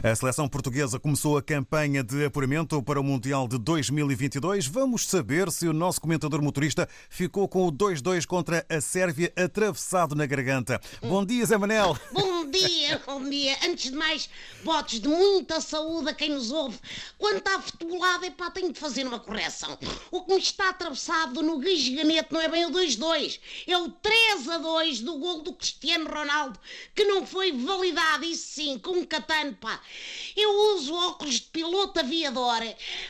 A seleção portuguesa começou a campanha de apuramento para o Mundial de 2022. Vamos saber se o nosso comentador motorista ficou com o 2-2 contra a Sérvia atravessado na garganta. Bom dia, Zé Manel. Bom dia, bom dia. Antes de mais, votos de muita saúde a quem nos ouve. Quando está futebolado, é pá, tenho de fazer uma correção. O que me está atravessado no gasganete não é bem o 2-2, é o 3-2 do gol do Cristiano Ronaldo, que não foi validado, isso sim, com um catano, pá. Eu uso óculos de piloto aviador,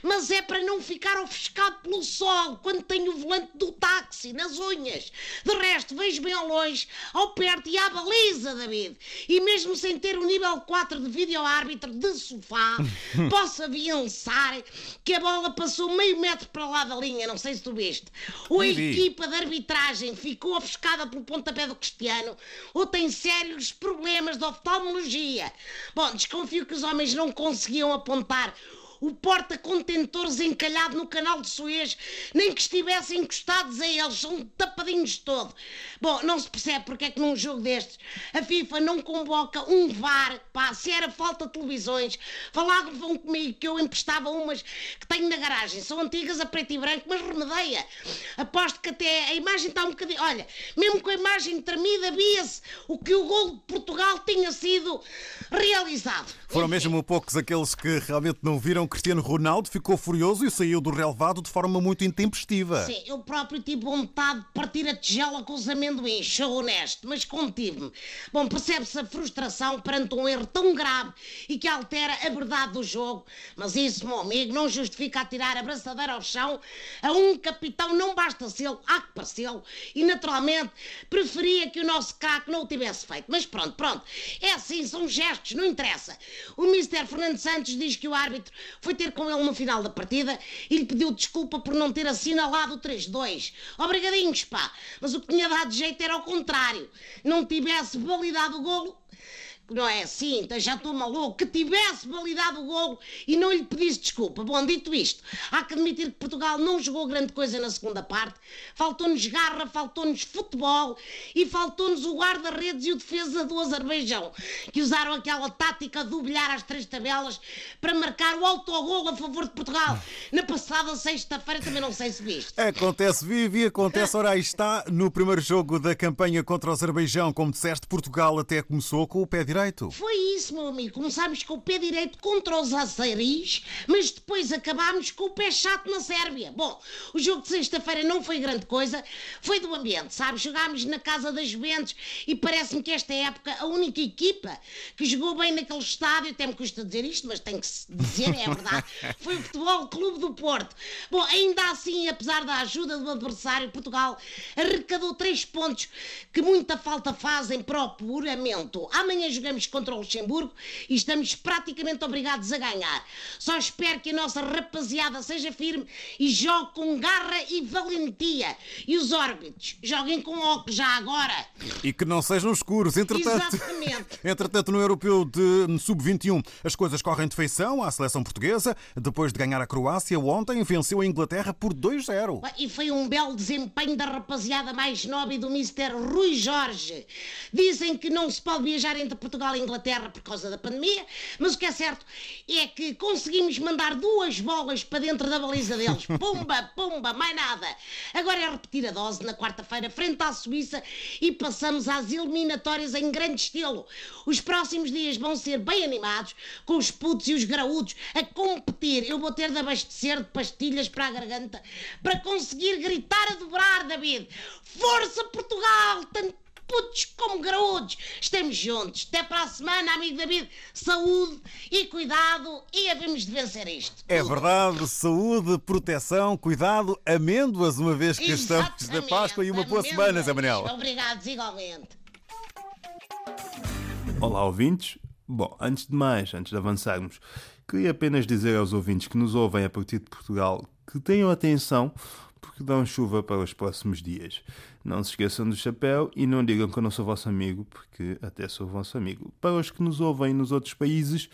mas é para não ficar ofuscado pelo sol quando tenho o volante do táxi nas unhas. De resto, vejo bem ao longe, ao perto e à baliza, David. E mesmo sem ter o nível 4 de vídeo árbitro de sofá, posso avançar que a bola passou meio metro para lá da linha, não sei se tu viste. Ou a equipa de arbitragem ficou ofuscada pelo pontapé do Cristiano, ou tem sérios problemas de oftalmologia. Bom, desconfio que os homens não conseguiam apontar o porta-contentores encalhado no canal de Suez, nem que estivessem encostados a eles, são tapadinhos de todo. Bom, não se percebe porque é que num jogo destes a FIFA não convoca um VAR, pá, se era falta de televisões, falavam comigo que eu emprestava umas que tenho na garagem, são antigas a preto e branco, mas remedeia. Aposto que até a imagem está um bocadinho, olha, mesmo com a imagem tremida, via-se o que o gol de Portugal tinha sido realizado. Foram Enfim. mesmo poucos aqueles que realmente não viram. Cristiano Ronaldo ficou furioso e saiu do relevado de forma muito intempestiva. Sim, eu próprio tive vontade de partir a tigela com os amendoins, sou honesto, mas contive-me. Bom, percebe-se a frustração perante um erro tão grave e que altera a verdade do jogo, mas isso, meu amigo, não justifica atirar a braçadeira ao chão a um capitão, não basta ser, há que parecê-lo, e naturalmente preferia que o nosso craque não o tivesse feito. Mas pronto, pronto, é assim, são gestos, não interessa. O Mr. Fernando Santos diz que o árbitro foi ter com ele no final da partida e lhe pediu desculpa por não ter assinalado o 3-2. Obrigadinhos, pá. Mas o que tinha dado jeito era ao contrário. Não tivesse validado o golo. Não é assim, já estou maluco. Que tivesse validado o golo e não lhe pedisse desculpa. Bom, dito isto, há que admitir que Portugal não jogou grande coisa na segunda parte. Faltou-nos garra, faltou-nos futebol e faltou-nos o guarda-redes e o defesa do Azerbaijão, que usaram aquela tática de bilhar às três tabelas para marcar o autogolo a favor de Portugal. Na passada sexta-feira também não sei se viste. Acontece, Vivi, acontece. Ora, aí está. No primeiro jogo da campanha contra o Azerbaijão, como disseste, Portugal até começou com o pé direito. Foi isso, meu amigo. Começámos com o pé direito contra os azeris, mas depois acabámos com o pé chato na Sérvia. Bom, o jogo de sexta-feira não foi grande coisa, foi do ambiente, sabe? Jogámos na casa das Juventus e parece-me que esta época a única equipa que jogou bem naquele estádio, até me custa dizer isto, mas tem que se dizer, é verdade, foi o Futebol Clube do Porto. Bom, ainda assim, apesar da ajuda do adversário, Portugal arrecadou três pontos que muita falta fazem para o apuramento. Amanhã jogamos contra o Luxemburgo e estamos praticamente obrigados a ganhar. Só espero que a nossa rapaziada seja firme e jogue com garra e valentia. E os órbitros joguem com óculos já agora. E que não sejam escuros. Entretanto, Exatamente. entretanto no Europeu de Sub-21, as coisas correm de feição à seleção portuguesa. Depois de ganhar a Croácia, ontem venceu a Inglaterra por 2-0. E foi um belo desempenho da rapaziada mais nobre do Mr. Rui Jorge. Dizem que não se pode viajar entre Portugal e Inglaterra por causa da pandemia, mas o que é certo é que conseguimos mandar duas bolas para dentro da baliza deles. Pumba, pumba, mais nada. Agora é repetir a dose na quarta-feira frente à Suíça e passamos às eliminatórias em grande estilo. Os próximos dias vão ser bem animados, com os putos e os graúdos a competir. Eu vou ter de abastecer de pastilhas para a garganta para conseguir gritar a dobrar, David. Força Portugal! Tanto putos como graúdos. Estamos juntos. Até para a semana, amigo David. Saúde e cuidado e havemos de vencer isto. É verdade, saúde, proteção, cuidado, amêndoas, uma vez que estamos na Exatamente. Páscoa e uma boa Amêndoas. semana, Zé Manel. Obrigados, igualmente. Olá, ouvintes. Bom, antes de mais, antes de avançarmos, queria apenas dizer aos ouvintes que nos ouvem a partir de Portugal que tenham atenção porque dão chuva para os próximos dias. Não se esqueçam do chapéu e não digam que eu não sou vosso amigo, porque até sou vosso amigo. Para os que nos ouvem nos outros países,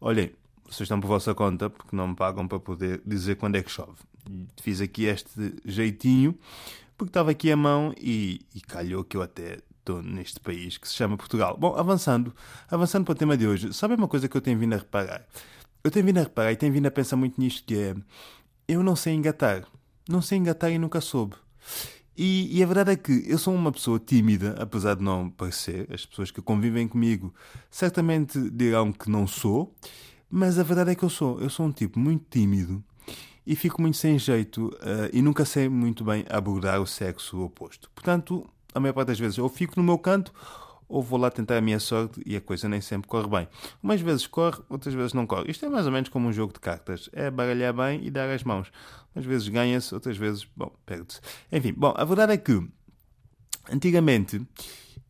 olhem, vocês estão por vossa conta, porque não me pagam para poder dizer quando é que chove. Fiz aqui este jeitinho, porque estava aqui a mão e, e calhou que eu até estou neste país que se chama Portugal. Bom, avançando, avançando para o tema de hoje, sabe uma coisa que eu tenho vindo a reparar? Eu tenho vindo a reparar e tenho vindo a pensar muito nisto que é eu não sei engatar. Não sei engatar e nunca soube. E, e, a verdade é que eu sou uma pessoa tímida, apesar de não parecer. As pessoas que convivem comigo certamente dirão que não sou, mas a verdade é que eu sou. Eu sou um tipo muito tímido e fico muito sem jeito uh, e nunca sei muito bem abordar o sexo oposto. Portanto, a maior parte das vezes ou fico no meu canto ou vou lá tentar a minha sorte e a coisa nem sempre corre bem. Umas vezes corre, outras vezes não corre. Isto é mais ou menos como um jogo de cartas. É baralhar bem e dar as mãos. Umas vezes ganha-se, outras vezes, bom, perde-se. Enfim, bom, a verdade é que antigamente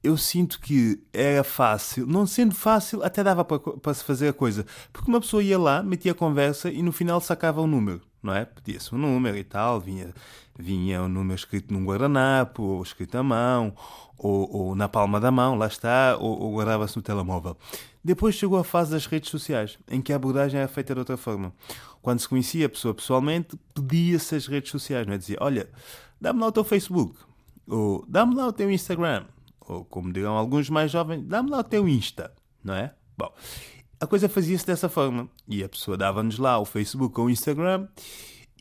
eu sinto que era fácil, não sendo fácil, até dava para, para se fazer a coisa. Porque uma pessoa ia lá, metia a conversa e no final sacava um número não é? Pedia-se um número e tal, vinha, vinha um número escrito num guardanapo, ou escrito à mão, ou, ou na palma da mão, lá está, ou, ou guardava-se no telemóvel. Depois chegou a fase das redes sociais, em que a abordagem era feita de outra forma. Quando se conhecia a pessoa pessoalmente, pedia-se as redes sociais, não é? Dizia, olha, dá-me lá o teu Facebook, ou dá-me lá o teu Instagram, ou como dirão alguns mais jovens, dá-me lá o teu Insta, não é? Bom, a coisa fazia-se dessa forma. E a pessoa dava-nos lá o Facebook ou o Instagram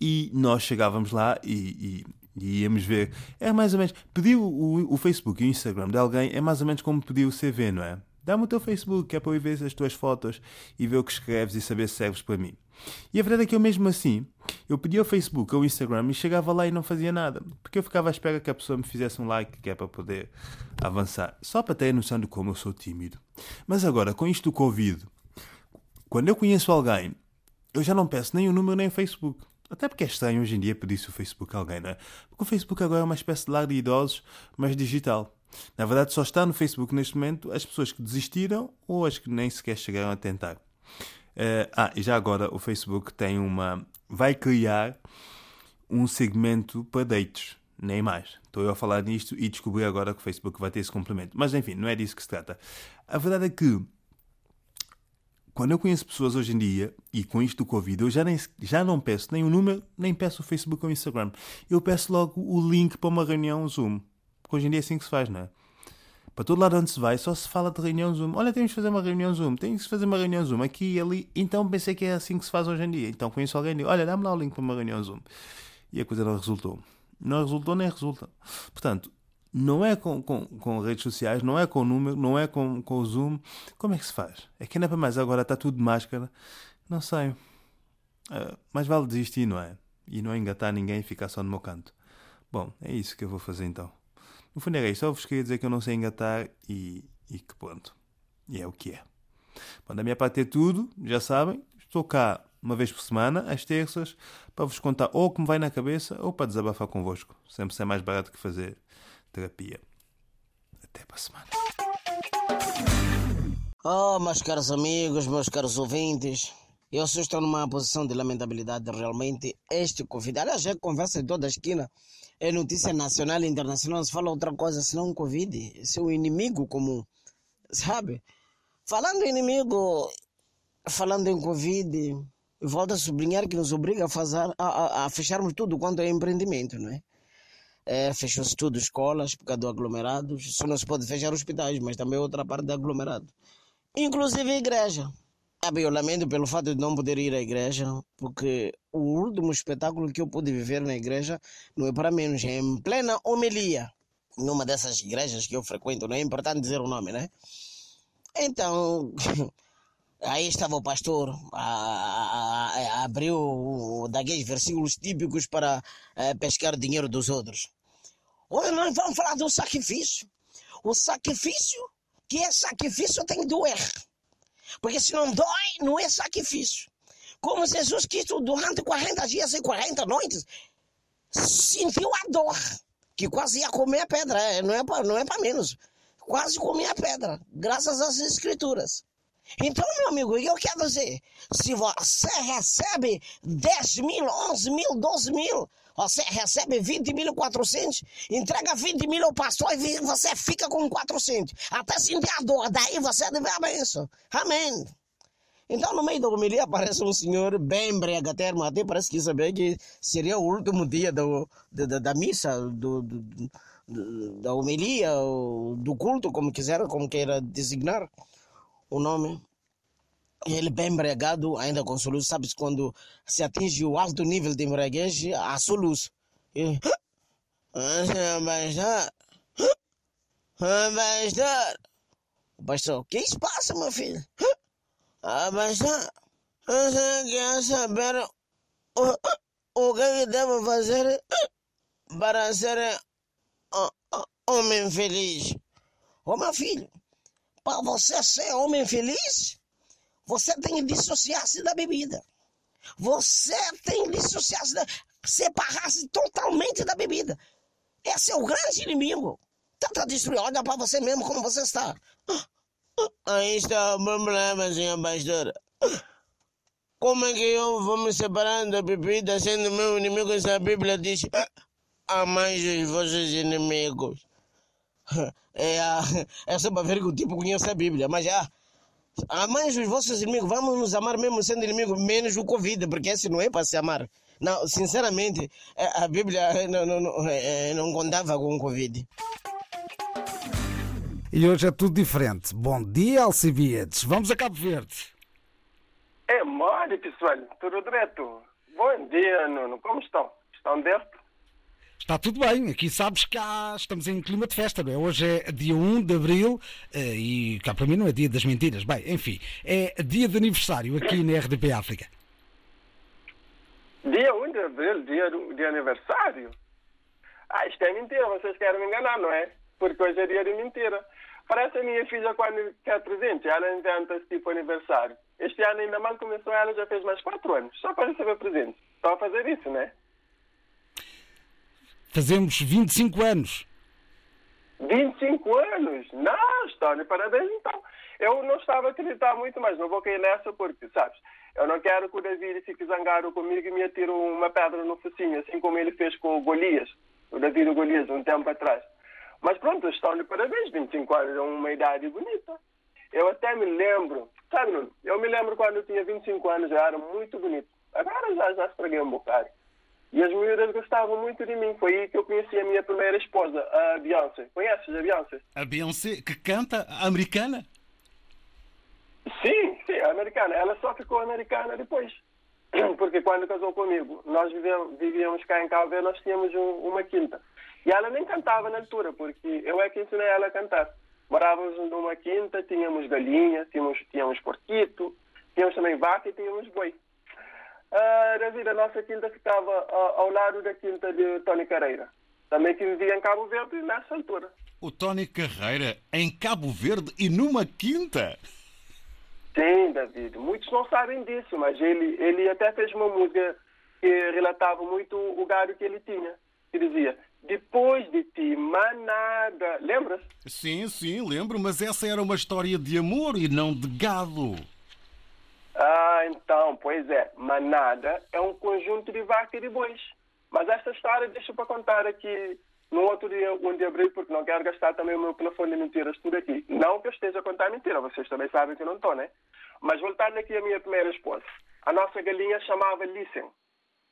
e nós chegávamos lá e, e, e íamos ver. É mais ou menos. Pedir o, o, Facebook e o Instagram de alguém é mais ou menos como pedir o CV, não é? Dá-me o teu Facebook, que é para eu ver as tuas fotos e ver o que escreves e saber se serves para mim. E a verdade é que eu mesmo assim, eu pedia o Facebook ou o Instagram e chegava lá e não fazia nada. Porque eu ficava à espera que a pessoa me fizesse um like, que é para poder avançar. Só para ter a noção de como eu sou tímido. Mas agora, com isto do Covid, quando eu conheço alguém, eu já não peço nem o número nem o Facebook. Até porque é estranho hoje em dia pedir-se o Facebook a alguém, não é? Porque o Facebook agora é uma espécie de lar de idosos, mas digital. Na verdade, só está no Facebook neste momento as pessoas que desistiram ou as que nem sequer chegaram a tentar. Uh, ah, e já agora o Facebook tem uma. vai criar um segmento para dates. Nem mais. Estou eu a falar nisto e descobri agora que o Facebook vai ter esse complemento. Mas enfim, não é disso que se trata. A verdade é que quando eu conheço pessoas hoje em dia, e com isto do Covid, eu já, nem, já não peço nem o número, nem peço o Facebook ou o Instagram. Eu peço logo o link para uma reunião Zoom. Porque hoje em dia é assim que se faz, não é? Para todo lado onde se vai, só se fala de reunião Zoom. Olha, temos que fazer uma reunião Zoom. Tem que fazer uma reunião Zoom aqui e ali. Então pensei que é assim que se faz hoje em dia. Então conheço alguém e digo, olha, dá-me lá o link para uma reunião Zoom. E a coisa não resultou. Não resultou nem resulta. Portanto, não é com, com, com, redes sociais, não é com número, não é com, com o Zoom. Como é que se faz? É que ainda para mais agora está tudo de máscara. Não sei. Uh, mas vale desistir, não é? E não engatar ninguém e ficar só no meu canto. Bom, é isso que eu vou fazer então. No fundo é isso. Só vos queria dizer que eu não sei engatar e, e que pronto. E é o que é. Bom, da minha parte é tudo. Já sabem. Estou cá uma vez por semana, às terças, para vos contar ou o que me vai na cabeça ou para desabafar convosco. Sempre ser mais barato que fazer terapia. Até para a semana. Oh, meus caros amigos, meus caros ouvintes, eu só estou numa posição de lamentabilidade realmente. Este Covid, aliás, é conversa de toda a esquina, é notícia nacional e internacional, não se fala outra coisa senão Covid. Esse é o inimigo comum, sabe? Falando em inimigo, falando em Covid, volto a sublinhar que nos obriga a, fazer, a, a, a fecharmos tudo quanto é empreendimento, não é? É, fechou-se tudo, escolas, por causa do aglomerado. Só não se pode fechar hospitais, mas também outra parte do aglomerado. Inclusive a igreja. Eu lamento pelo fato de não poder ir à igreja, porque o último espetáculo que eu pude viver na igreja não é para menos, é em plena homilia. Numa dessas igrejas que eu frequento, não é importante dizer o nome, né? Então, aí estava o pastor, a, a, a, abriu daqueles versículos típicos para é, pescar dinheiro dos outros. Hoje nós vamos falar do sacrifício. O sacrifício, que é sacrifício, tem que doer. Porque se não dói, não é sacrifício. Como Jesus Cristo, durante 40 dias e 40 noites, sentiu a dor, que quase ia comer a pedra, é, não é para é menos. Quase comia a pedra, graças às Escrituras. Então, meu amigo, eu quero dizer, se você recebe 10 mil, 11 mil, 12 mil, você recebe 20.400, entrega 20 mil ao pastor e você fica com 400. Até sentir a dor, daí você deve a benção. Amém. Então, no meio da homilia, aparece um senhor bem brega termo, até parece que sabia que seria o último dia do, da, da, missa, do, do, da homilia, do culto, como quiser, como queira designar o nome. Ele bem embriagado, ainda com soluço, sabe-se quando se atinge o alto nível de embriaguez, há soluço. E... Pastor, o pastor, o que se passa, meu filho? Pastor, você quer saber o, o que devo fazer para ser homem feliz? Ô, meu filho, para você ser homem feliz, você tem que dissociar-se da bebida. Você tem que dissociar-se, da... separar-se totalmente da bebida. Esse é o grande inimigo. Tenta destruir, olha para você mesmo como você está. Aí está o problema, senhor pastor. Como é que eu vou me separar da bebida sendo meu inimigo se a Bíblia diz amai os vossos inimigos? É, é só para ver que o tipo conhece a Bíblia, mas já. Amai os vossos inimigos, vamos nos amar mesmo sendo inimigo, menos o Covid, porque esse não é para se amar. Não, sinceramente, a Bíblia não, não, não, não contava com o Covid. E hoje é tudo diferente. Bom dia, Alcibiades. Vamos a Cabo Verde. É mole, pessoal. Tudo direto. Bom dia, Nuno. Como estão? Estão dentro? Está tudo bem. Aqui sabes que há, estamos em clima de festa, não é? Hoje é dia 1 de abril eh, e cá para mim não é dia das mentiras. Bem, enfim, é dia de aniversário aqui na RDP África. Dia 1 de abril, dia de aniversário? Ah, isto é mentira. Vocês querem me enganar, não é? Porque hoje é dia de mentira. Parece a minha filha quando quer presente, ela inventa-se tipo aniversário. Este ano ainda mal começou, ela já fez mais quatro anos, só para receber presente. Só a fazer isso, né? Fazemos 25 anos. 25 anos? Não, Stónia, parabéns então. Eu não estava a acreditar muito, mas não vou cair nessa porque, sabes, eu não quero que o David fique zangado comigo e me atire uma pedra no focinho, assim como ele fez com o Golias, o David Golias, um tempo atrás. Mas pronto, estão-lhe parabéns, 25 anos é uma idade bonita. Eu até me lembro, sabe, eu me lembro quando eu tinha 25 anos, eu era muito bonito. Agora já, já estraguei um bocado. E as mulheres gostavam muito de mim. Foi aí que eu conheci a minha primeira esposa, a Beyoncé. Conheces a Beyoncé? A Beyoncé que canta americana? Sim, sim, americana. Ela só ficou americana depois. Porque quando casou comigo, nós vivíamos, vivíamos cá em Verde, nós tínhamos um, uma quinta. E ela nem cantava na altura, porque eu é que ensinei ela a cantar. Morávamos numa quinta, tínhamos galinha, tínhamos, tínhamos porquito, tínhamos também vaca e tínhamos boi. David, a nossa quinta ficava uh, ao lado da quinta de Tony Carreira, também que vivia em Cabo Verde nessa altura. O Tony Carreira em Cabo Verde e numa quinta? Sim, David. Muitos não sabem disso, mas ele, ele até fez uma música que relatava muito o gado que ele tinha. Que dizia: depois de ti, manada. Lembras? Sim, sim, lembro, mas essa era uma história de amor e não de gado. Então, pois é. Manada é um conjunto de vaca e de bois. Mas esta história deixa para contar aqui no outro dia, 1 de abril, porque não quero gastar também o meu telefone de mentiras tudo aqui. Não que eu esteja a contar mentira, vocês também sabem que não estou, né? Mas voltando aqui à minha primeira esposa. A nossa galinha chamava Listen.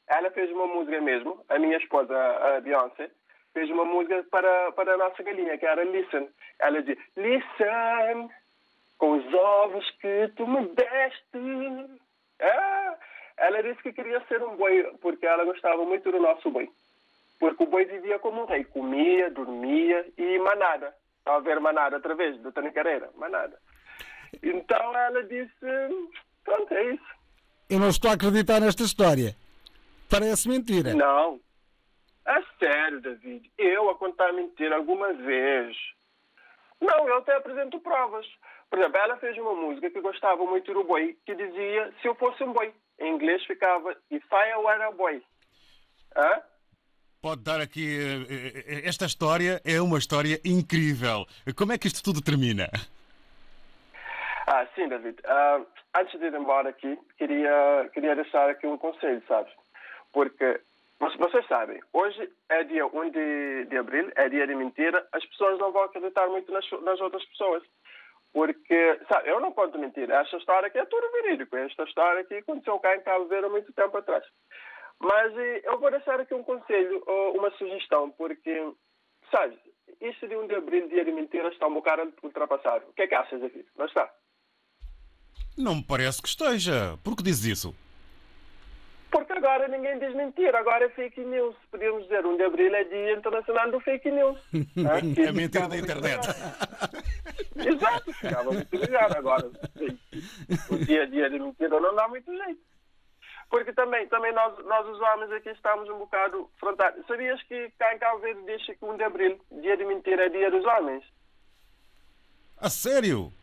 Ela fez uma música mesmo, a minha esposa, a Beyoncé, fez uma música para, para a nossa galinha, que era Listen. Ela dizia, Listen, com os ovos que tu me deste. É. Ela disse que queria ser um boi, porque ela gostava muito do nosso boi. Porque o boi vivia como um rei, comia, dormia e manada. Estava a ver manada outra vez, do Tony Carreira, manada. Então ela disse, pronto, é isso. Eu não estou a acreditar nesta história. Parece mentira. Não. É sério, David. Eu a contar mentira alguma vez. Não, eu até apresento provas. Por exemplo, ela fez uma música que gostava muito do boi, que dizia se eu fosse um boi. Em inglês ficava If I were a boy. Hã? Pode dar aqui. Esta história é uma história incrível. Como é que isto tudo termina? Ah, sim, David. Uh, antes de ir embora aqui, queria, queria deixar aqui um conselho, sabes? Porque vocês sabem, hoje é dia 1 de, de abril, é dia de mentira, as pessoas não vão acreditar muito nas, nas outras pessoas. Porque, sabe, eu não conto mentira. Esta história aqui é tudo verídico. Esta história aqui aconteceu cá em Cabo Verde há muito tempo atrás. Mas eu vou deixar aqui um conselho, uma sugestão, porque sabes, isto de 1 de abril, dia de mentiras, está um bocado ultrapassado. O que é que achas aqui? Não está? Não me parece que esteja. Por que dizes isso? Agora ninguém diz mentira, agora é fake news. Podíamos dizer 1 de abril é dia internacional do fake news. É a mentira da internet. Exato, ficava muito ligado agora. O dia a dia de mentira não dá muito jeito. Porque também, também nós, nós os homens aqui estamos um bocado frontais. Sabias que cá em Cabo Verde diz que 1 de abril, dia de mentira, é dia dos homens? A sério?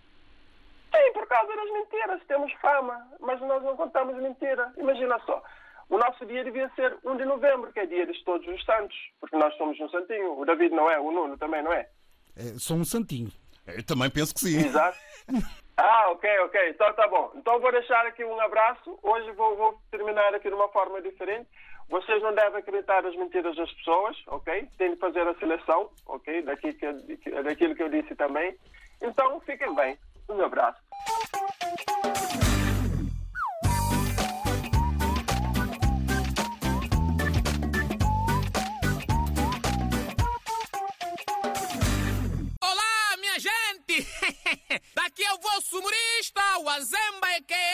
Sim, por causa das mentiras. Temos fama, mas nós não contamos mentira. Imagina só. O nosso dia devia ser 1 de novembro, que é dia de todos os santos, porque nós somos um santinho. O David não é, o Nuno também não é. É, sou um santinho. Eu também penso que sim. Exato. Ah, ok, ok. Então tá bom. Então vou deixar aqui um abraço. Hoje vou, vou terminar aqui de uma forma diferente. Vocês não devem acreditar nas mentiras das pessoas, ok? Tem de fazer a seleção, ok? Daqui que, daquilo que eu disse também. Então fiquem bem. Um abraço. wazemba eke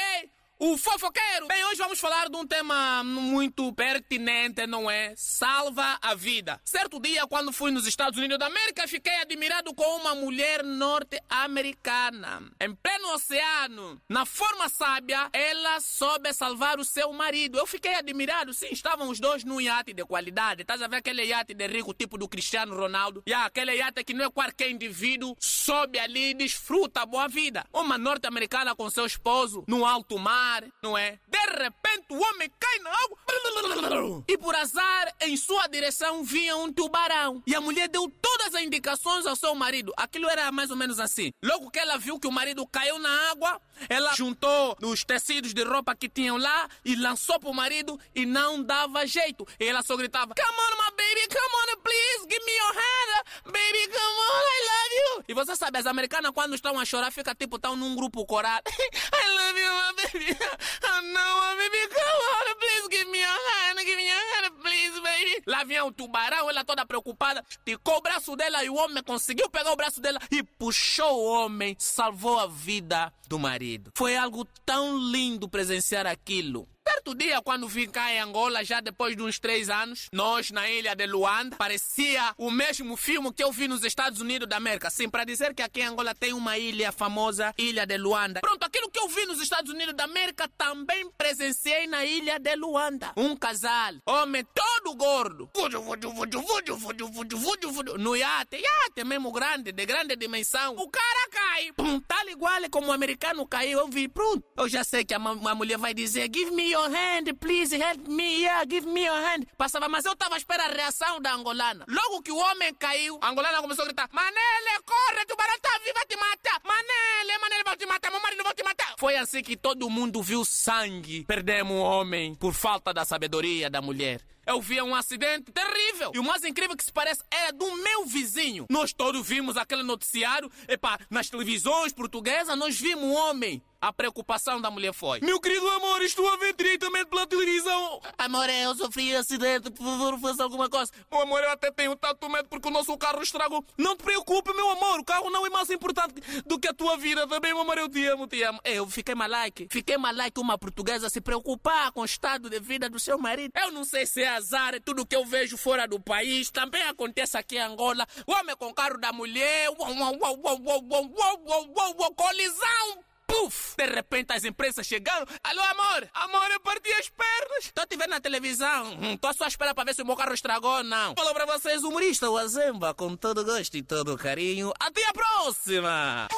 o fofoqueiro. Bem, hoje vamos falar de um tema muito pertinente, não é? Salva a vida. Certo dia, quando fui nos Estados Unidos da América, fiquei admirado com uma mulher norte-americana. Em pleno oceano, na forma sábia, ela soube salvar o seu marido. Eu fiquei admirado, sim, estavam os dois num iate de qualidade. Estás a ver aquele iate de rico, tipo do Cristiano Ronaldo? E aquele iate que não é qualquer indivíduo, sobe ali e desfruta a boa vida. Uma norte-americana com seu esposo no alto mar não é? De repente o homem cai na água e por azar em sua direção vinha um tubarão. E a mulher deu todas as indicações ao seu marido. Aquilo era mais ou menos assim. Logo que ela viu que o marido caiu na água, ela juntou os tecidos de roupa que tinham lá e lançou para o marido e não dava jeito. E ela só gritava: Come on, my baby, come on, please, give me your hand, baby, come on, I love you. E você sabe, as americanas quando estão a chorar, fica tipo, estão num grupo coral. I love you, my baby. Oh no, baby, come vinha o tubarão, ela toda preocupada, esticou o braço dela e o homem conseguiu pegar o braço dela e puxou o homem, salvou a vida do marido. Foi algo tão lindo presenciar aquilo. Certo dia, quando vim cá em Angola, já depois de uns três anos, nós na ilha de Luanda, parecia o mesmo filme que eu vi nos Estados Unidos da América. Sim, para dizer que aqui em Angola tem uma ilha famosa, Ilha de Luanda. Pronto, aquilo que eu vi nos Estados Unidos da América também presenciei na ilha de Luanda. Um casal, homem todo gordo, no iate, iate mesmo grande, de grande dimensão. O cara cai, pum, tal igual como o americano caiu. Eu vi, pronto. Eu já sei que a, a mulher vai dizer: Give me your hand, please help me, yeah, give me your hand. Passava, mas eu estava à espera a reação da angolana. Logo que o homem caiu, a angolana começou a gritar: Manele, corre, tubarão tá vivo, vai te matar. Manele, Manele vai te matar, meu marido vai te matar. Foi assim que todo mundo viu sangue. Perdemos o homem por falta da sabedoria da mulher. Eu vi um acidente terrível. E o mais incrível que se parece era do meu vizinho. Nós todos vimos aquele noticiário. Epá, nas televisões portuguesas, nós vimos um homem. A preocupação da mulher foi: Meu querido amor, estou a ver diretamente pela televisão. Amor, eu sofri um acidente, por favor, faça alguma coisa. Meu amor, eu até tenho tanto medo porque o nosso carro estragou. Não te preocupe, meu amor, o carro não é mais importante do que a tua vida. Também, meu amor, eu te amo, te amo. Eu fiquei malike. Fiquei malike uma portuguesa se preocupar com o estado de vida do seu marido. Eu não sei se é azar, é tudo que eu vejo fora do país. Também acontece aqui em Angola. O homem com o carro da mulher. Uau, uau, uau, uau, uau, uau, uau, uau, colisão! Puf! De repente as empresas chegaram. Alô, amor! Amor, eu parti as pernas! Estou te vendo na televisão. Estou só à espera para ver se o meu carro estragou ou não. Falou para vocês, humorista, o Azemba, com todo gosto e todo carinho. Até a próxima!